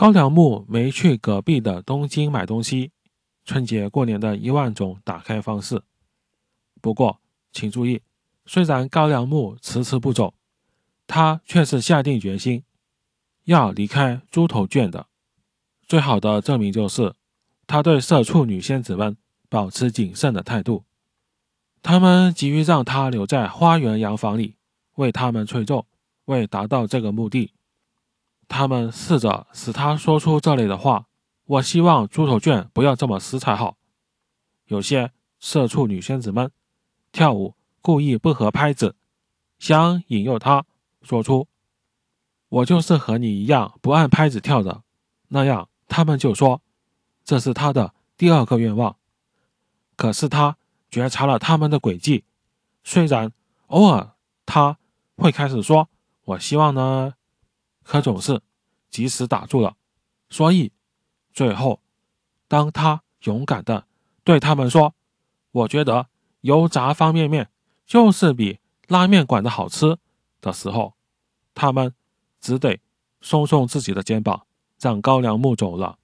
高良木没去隔壁的东京买东西，春节过年的一万种打开方式。不过，请注意，虽然高良木迟迟不走，他却是下定决心要离开猪头圈的。最好的证明就是，他对社畜女仙子们保持谨慎的态度。他们急于让他留在花园洋房里为他们吹奏。为达到这个目的。他们试着使他说出这类的话。我希望猪头圈不要这么死才好。有些社畜女仙子们跳舞故意不合拍子，想引诱他说出“我就是和你一样不按拍子跳的”，那样他们就说这是他的第二个愿望。可是他觉察了他们的诡计，虽然偶尔他会开始说“我希望呢”。可总是及时打住了，所以最后，当他勇敢的对他们说：“我觉得油炸方便面就是比拉面馆的好吃”的时候，他们只得松松自己的肩膀，让高粱木走了。